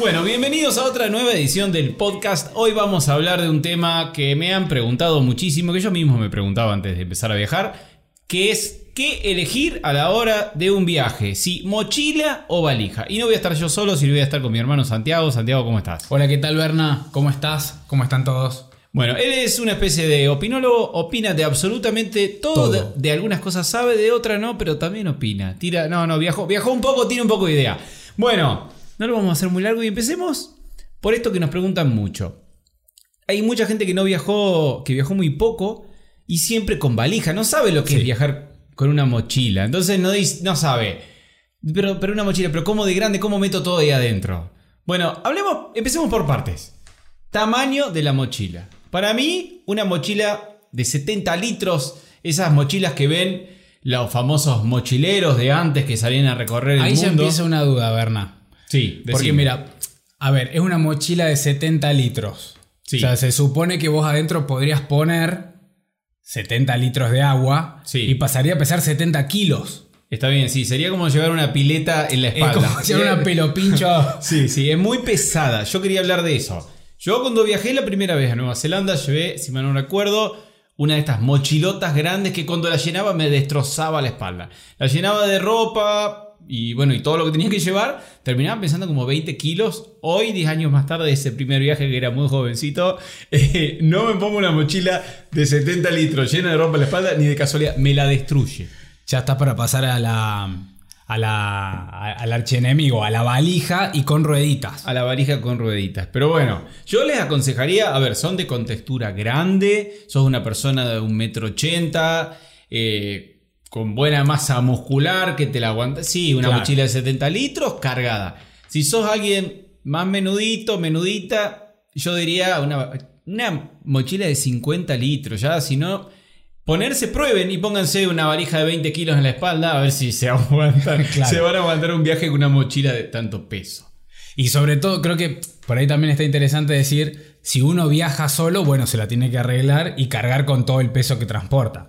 Bueno, bienvenidos a otra nueva edición del podcast. Hoy vamos a hablar de un tema que me han preguntado muchísimo, que yo mismo me preguntaba antes de empezar a viajar, que es qué elegir a la hora de un viaje, si mochila o valija. Y no voy a estar yo solo, sino voy a estar con mi hermano Santiago. Santiago, ¿cómo estás? Hola, ¿qué tal Berna? ¿Cómo estás? ¿Cómo están todos? Bueno, él es una especie de opinólogo, opina de absolutamente todo, Todo. De, de algunas cosas sabe, de otras no, pero también opina. Tira, no, no, viajó, viajó un poco, tiene un poco de idea. Bueno, no lo vamos a hacer muy largo y empecemos por esto que nos preguntan mucho. Hay mucha gente que no viajó, que viajó muy poco y siempre con valija, no sabe lo que Sí. es viajar con una mochila. Entonces no, dice- no sabe. Pero, pero una mochila, pero ¿cómo de grande? ¿Cómo meto todo ahí adentro? Bueno, hablemos, empecemos por partes. Tamaño de la mochila. Para mí, una mochila de 70 litros, esas mochilas que ven los famosos mochileros de antes que salían a recorrer el Ahí ya mundo. empieza una duda, Berna. Sí, Porque mira, a ver, es una mochila de 70 litros. Sí. O sea, se supone que vos adentro podrías poner 70 litros de agua Sí. y pasaría a pesar 70 kilos. Está bien, sí, sería como llevar una pileta en la Es espalda. como llevar una pelo pincho. Sí, sí, es muy pesada. Yo quería hablar de eso. Yo cuando viajé la primera vez a Nueva Zelanda llevé, si mal no recuerdo, una de estas mochilotas grandes que cuando la llenaba me destrozaba la espalda. La llenaba de ropa y bueno, y todo lo que tenía que llevar, terminaba pensando como 20 kilos. Hoy, 10 años más tarde de ese primer viaje que era muy jovencito, eh, no me pongo una mochila de 70 litros llena de ropa en la espalda, ni de casualidad, me la destruye. Ya está para pasar a la. A la, a- al archienemigo, a la valija y con rueditas. A la varija con rueditas. Pero bueno, yo les aconsejaría, a ver, son de contextura grande, sos una persona de un metro ochenta, eh, con buena masa muscular, que te la aguanta. Sí, una Claro. mochila de 70 litros cargada. Si sos alguien más menudito, menudita, yo diría una, una mochila de 50 litros. Ya, si no, ponerse, prueben y pónganse una valija de 20 kilos en la espalda a ver si se aguantan. Claro. Se van a aguantar un viaje con una mochila de tanto peso. Y sobre todo, creo que por ahí también está interesante decir, si uno viaja solo, bueno, se la tiene que arreglar y cargar con todo el peso que transporta.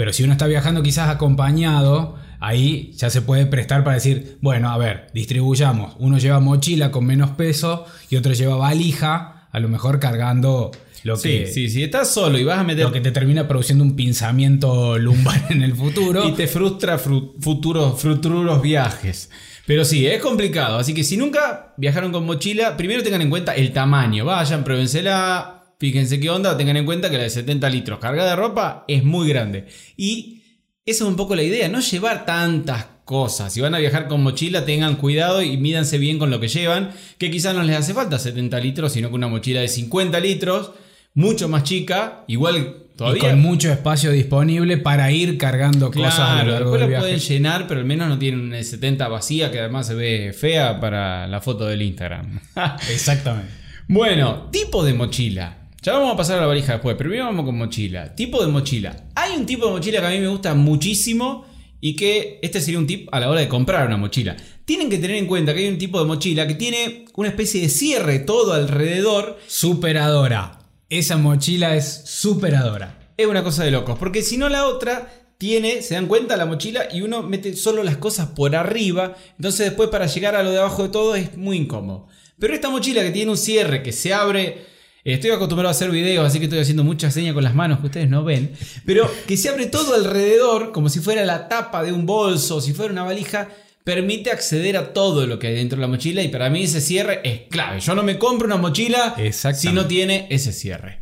Pero si uno está viajando quizás acompañado, ahí ya se puede prestar para decir, bueno, a ver, distribuyamos. Uno lleva mochila con menos peso y otro lleva valija, a lo mejor cargando lo Sí, que, sí, si estás solo y vas a meter lo que te termina produciendo un pinzamiento lumbar en el futuro. y te frustra fru- futuros, futuros viajes. Pero sí, es complicado. Así que si nunca viajaron con mochila, primero tengan en cuenta el tamaño. Vayan, pruébensela, fíjense qué onda. Tengan en cuenta que la de 70 litros cargada de ropa es muy grande. Y esa es un poco la idea, no llevar tantas cosas. Si van a viajar con mochila, tengan cuidado y mídanse bien con lo que llevan. Que quizás no les hace falta 70 litros, sino que una mochila de 50 litros, mucho más chica, igual y todavía. con mucho espacio disponible para ir cargando cosas a lo largo después del viaje. pueden llenar, pero al menos no tienen una 70 vacía que además se ve fea para la foto del Instagram. Exactamente. bueno, tipo de mochila. Ya vamos a pasar a la valija después, pero primero vamos con mochila. Tipo de mochila. Hay un tipo de mochila que a mí me gusta muchísimo y que este sería un tip a la hora de comprar una mochila. Tienen que tener en cuenta que hay un tipo de mochila que tiene una especie de cierre todo alrededor Superadora. Esa mochila es superadora. Es una cosa de locos, porque si no la otra tiene, se dan cuenta la mochila y uno mete solo las cosas por arriba, entonces después para llegar a lo de abajo de todo es muy incómodo. Pero esta mochila que tiene un cierre que se abre, estoy acostumbrado a hacer videos, así que estoy haciendo muchas señas con las manos que ustedes no ven, pero que se abre todo alrededor, como si fuera la tapa de un bolso, si fuera una valija, permite acceder a todo lo que hay dentro de la mochila y para mí ese cierre es clave. Yo no me compro una mochila si no tiene ese cierre.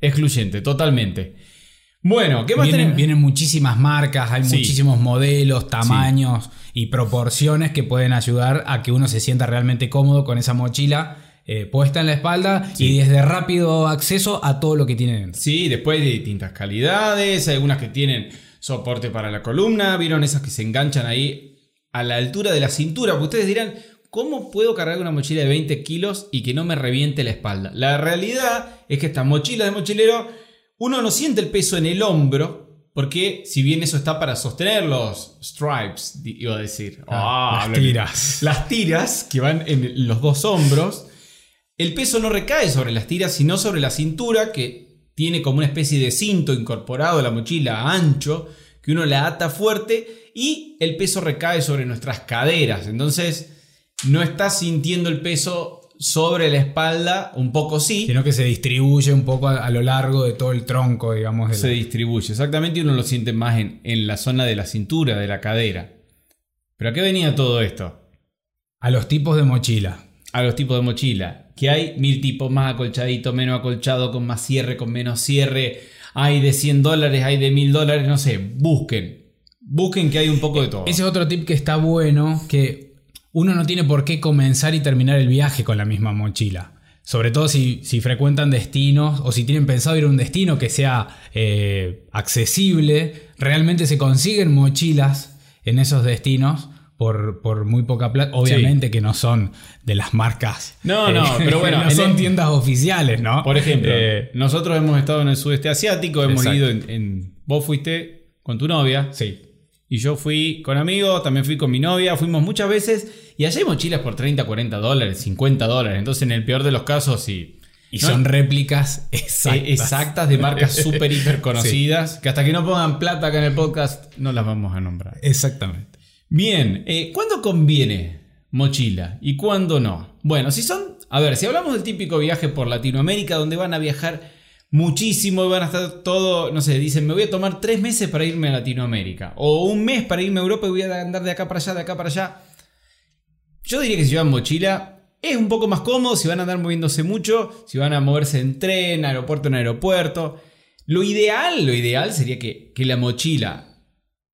Excluyente, totalmente. Bueno, ¿qué más Vienen, tenemos? vienen muchísimas marcas, hay Sí. muchísimos modelos, tamaños y proporciones que pueden ayudar a que uno se sienta realmente cómodo con esa mochila eh, puesta en la espalda y desde rápido acceso a todo lo que tiene dentro. Sí, después de distintas calidades, hay algunas que tienen soporte para la columna, vieron esas que se enganchan ahí a la altura de la cintura, porque ustedes dirán, ¿cómo puedo cargar una mochila de 20 kilos y que no me reviente la espalda? La realidad es que estas mochilas de mochilero, uno no siente el peso en el hombro, porque si bien eso está para sostener los stripes, iba a decir. Ah, las tiras. Las tiras que van en los dos hombros. El peso no recae sobre las tiras, sino sobre la cintura, que tiene como una especie de cinto incorporado a la mochila ancho, que uno la ata fuerte y el peso recae sobre nuestras caderas. Entonces, no estás sintiendo el peso sobre la espalda, un poco sí, Sino que se distribuye un poco a, a lo largo de todo el tronco, digamos. se la- distribuye. Exactamente, y uno lo siente más en, en la zona de la cintura, de la cadera. ¿Pero a qué venía todo esto? a los tipos de mochila. a los tipos de mochila. Que hay mil tipos más acolchadito, menos acolchado, con más cierre, con menos cierre. Hay de 100 dólares, hay de 1000 dólares, no sé. Busquen. Busquen que hay un poco de todo. Ese es otro tip que está bueno, que uno no tiene por qué comenzar y terminar el viaje con la misma mochila. Sobre todo si, si frecuentan destinos o si tienen pensado ir a un destino que sea eh, accesible, realmente se consiguen mochilas en esos destinos por, por muy poca plata. Obviamente que no son de las marcas. eh, No, no, pero bueno, no son el- tiendas oficiales, ¿no? Por ejemplo, Eh, nosotros hemos estado en el sudeste asiático, hemos Exacto. ido en, en- Vos fuiste con tu novia. sí. Y yo fui con amigos, también fui con mi novia, fuimos muchas veces. Y allá hay mochilas por 30, 40 dólares, 50 dólares. Entonces, en el peor de los casos, sí. Y No- son réplicas exactas. Eh, exactas de marcas súper hiper conocidas. Que hasta que no pongan plata acá en el podcast, no las vamos a nombrar. Exactamente. Bien, eh, ¿cuándo conviene mochila y cuándo no? Bueno, si son, a ver, si hablamos del típico viaje por Latinoamérica donde van a viajar muchísimo y van a estar todo, no sé, dicen, me voy a tomar tres meses para irme a Latinoamérica o un mes para irme a Europa y voy a andar de acá para allá, de acá para allá. Yo diría que si llevan mochila es un poco más cómodo si van a andar moviéndose mucho, si van a moverse en tren, aeropuerto en aeropuerto. Lo ideal, lo ideal sería que, que la mochila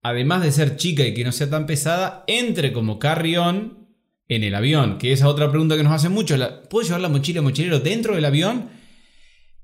además de ser chica y que no sea tan pesada, entre como carry-on en el avión. Que esa otra pregunta que nos hacen mucho. ¿Puedo llevar la mochila mochilero dentro del avión?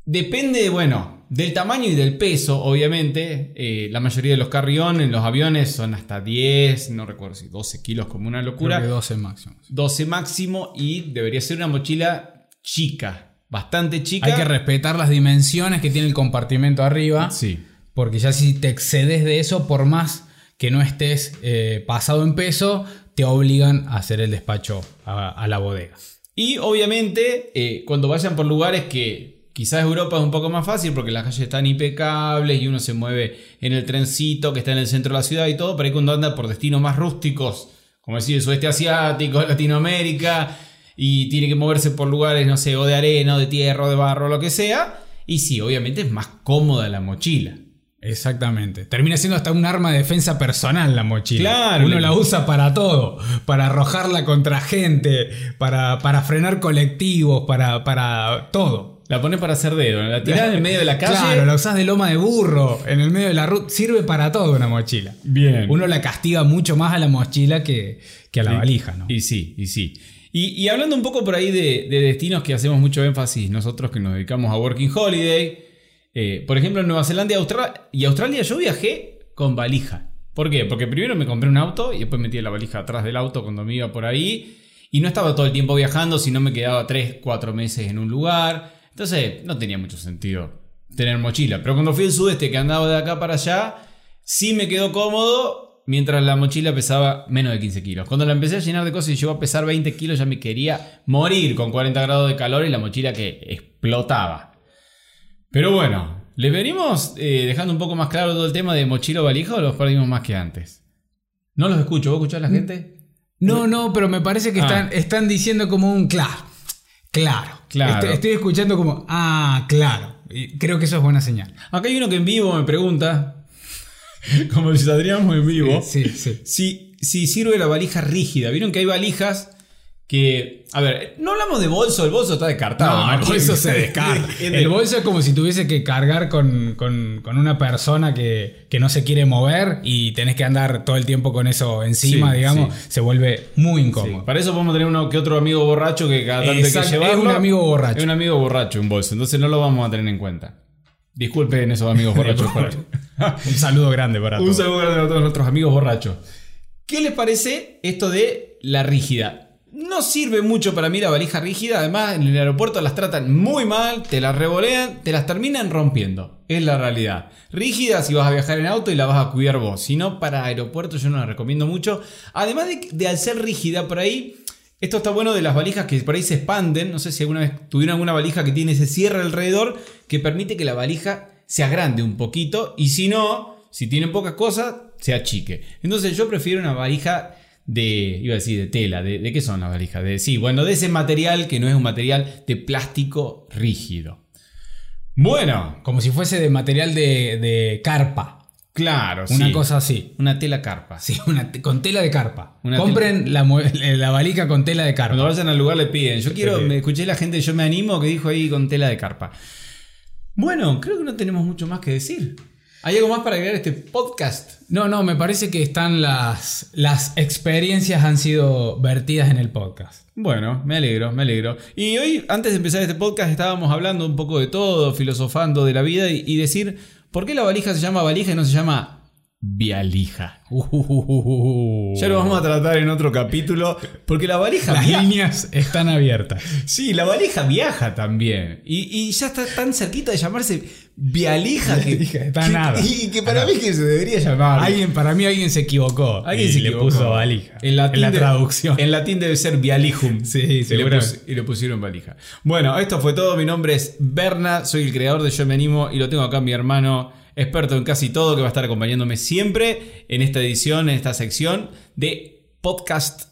Depende, bueno, del tamaño y del peso, obviamente. Eh, la mayoría de los carry-on en los aviones son hasta 10, no recuerdo si 12 kilos como una locura. Creo que 12 máximos. 12 máximo y debería ser una mochila chica, bastante chica. Hay que respetar las dimensiones que tiene el compartimento arriba. Sí. Porque ya si te excedes de eso, por más que no estés eh, pasado en peso, te obligan a hacer el despacho a, la bodega. Y obviamente, eh, cuando vayan por lugares que quizás Europa es un poco más fácil porque las calles están impecables y uno se mueve en el trencito que está en el centro de la ciudad y todo, pero cuando anda por destinos más rústicos, como decir el sudeste asiático, Latinoamérica, y tiene que moverse por lugares, no sé, o de arena, o de tierra, o de barro, lo que sea, y sí, obviamente es más cómoda la mochila. Exactamente. Termina siendo hasta un arma de defensa personal la mochila. Claro. Uno la usa para todo. Para arrojarla contra gente, para, para frenar colectivos, para, para todo. La pones para hacer dedo, la tirás en el medio de la calle. Claro, la usás de loma de burro, en el medio de la ruta. Sirve para todo una mochila. Bien. Uno la castiga mucho más a la mochila que, que a la Sí. valija, ¿no? Y sí, y sí. Y, y hablando un poco por ahí de, de destinos que hacemos mucho énfasis, nosotros que nos dedicamos a Working Holiday, eh, por ejemplo en Nueva Zelanda y Australia, y Australia yo viajé con valija. ¿Por qué? Porque primero me compré un auto y después metí la valija atrás del auto cuando me iba por ahí. Y no estaba todo el tiempo viajando, sino me quedaba 3, 4 meses en un lugar. Entonces no tenía mucho sentido tener mochila. Pero cuando fui al sudeste que andaba de acá para allá, sí me quedó cómodo mientras la mochila pesaba menos de 15 kilos. Cuando la empecé a llenar de cosas y llegó a pesar 20 kilos ya me quería morir con 40 grados de calor y la mochila que explotaba. Pero bueno, ¿les venimos eh, dejando un poco más claro todo el tema de mochila o valija o los perdimos más que antes? No los escucho, ¿vos escuchás a la gente? No, no, pero me parece que Ah. están, están diciendo como un claro. Claro. Claro. Estoy, estoy escuchando como, ah, claro. Y creo que eso es buena señal. Acá hay uno que en vivo me pregunta, como si saldríamos en vivo, Sí, sí. si, si sirve la valija rígida. Vieron que hay valijas que... A ver, no hablamos de bolso, el bolso está descartado. No, el bolso se descarta. Es de- El bolso es como si tuviese que cargar con, con- con una persona que, que no se quiere mover y tenés que andar todo el tiempo con eso encima, Sí, digamos. sí. Se vuelve muy Sí, incómodo. para eso podemos tener uno que otro amigo borracho que cada tanto hay que Exacto, es llevarlo. un amigo borracho. Es un amigo borracho, un bolso. Entonces no lo vamos a tener en cuenta. Disculpen esos amigos borrachos. un saludo grande para Un todos. saludo grande a todos nuestros amigos borrachos. ¿Qué les parece esto de la rígida? No sirve mucho para mí la valija rígida, además en el aeropuerto las tratan muy mal, te las revolean, te las terminan rompiendo. Es la realidad. Rígida si vas a viajar en auto y la vas a cuidar vos. Si no, para aeropuerto yo no la recomiendo mucho. Además de, de al ser rígida por ahí, esto está bueno de las valijas que por ahí se expanden. No sé si alguna vez tuvieron alguna valija que tiene ese cierre alrededor que permite que la valija se agrande un poquito. Y si no, si tienen pocas cosas, se achique. Entonces yo prefiero una valija de, iba a decir, de tela, de, ¿de qué son las valijas? De, sí, bueno, de ese material que no es un material de plástico rígido. Bueno, Como si fuese de material de, de carpa. claro, Una sí. cosa así. Una tela carpa. Sí, una, con tela de carpa. Una Compren la, mue- la valija con tela de carpa. Cuando vayan al lugar le piden. Yo quiero, me escuché la gente, yo me animo que dijo ahí con tela de carpa. Bueno, creo que no tenemos mucho más que decir. ¿Hay algo más para agregar este podcast? No, no, me parece que están las, las experiencias han sido vertidas en el podcast. Bueno, me alegro, me alegro. Y hoy, antes de empezar este podcast, estábamos hablando un poco de todo, filosofando de la vida y, y decir, ¿por qué la valija se llama valija y no se llama vialija? Ya lo vamos a tratar en otro capítulo, porque la valija Las viaja. líneas están abiertas. Sí, la valija viaja también. Y, y ya está tan cerquita de llamarse vialija que, está que- nada. Y que para mí que se debería llamar. Alguien, para mí alguien se equivocó. Alguien y se le equivocó. puso valija. En, latín la de- traducción. En latín debe ser vialijum. Sí, y le, seguramente. pus- y le pusieron valija. Bueno, esto fue todo. Mi nombre es Berna, soy el creador de Yo Me Animo y lo tengo acá mi hermano, experto en casi todo, que va a estar acompañándome siempre en esta edición, en esta sección de podcast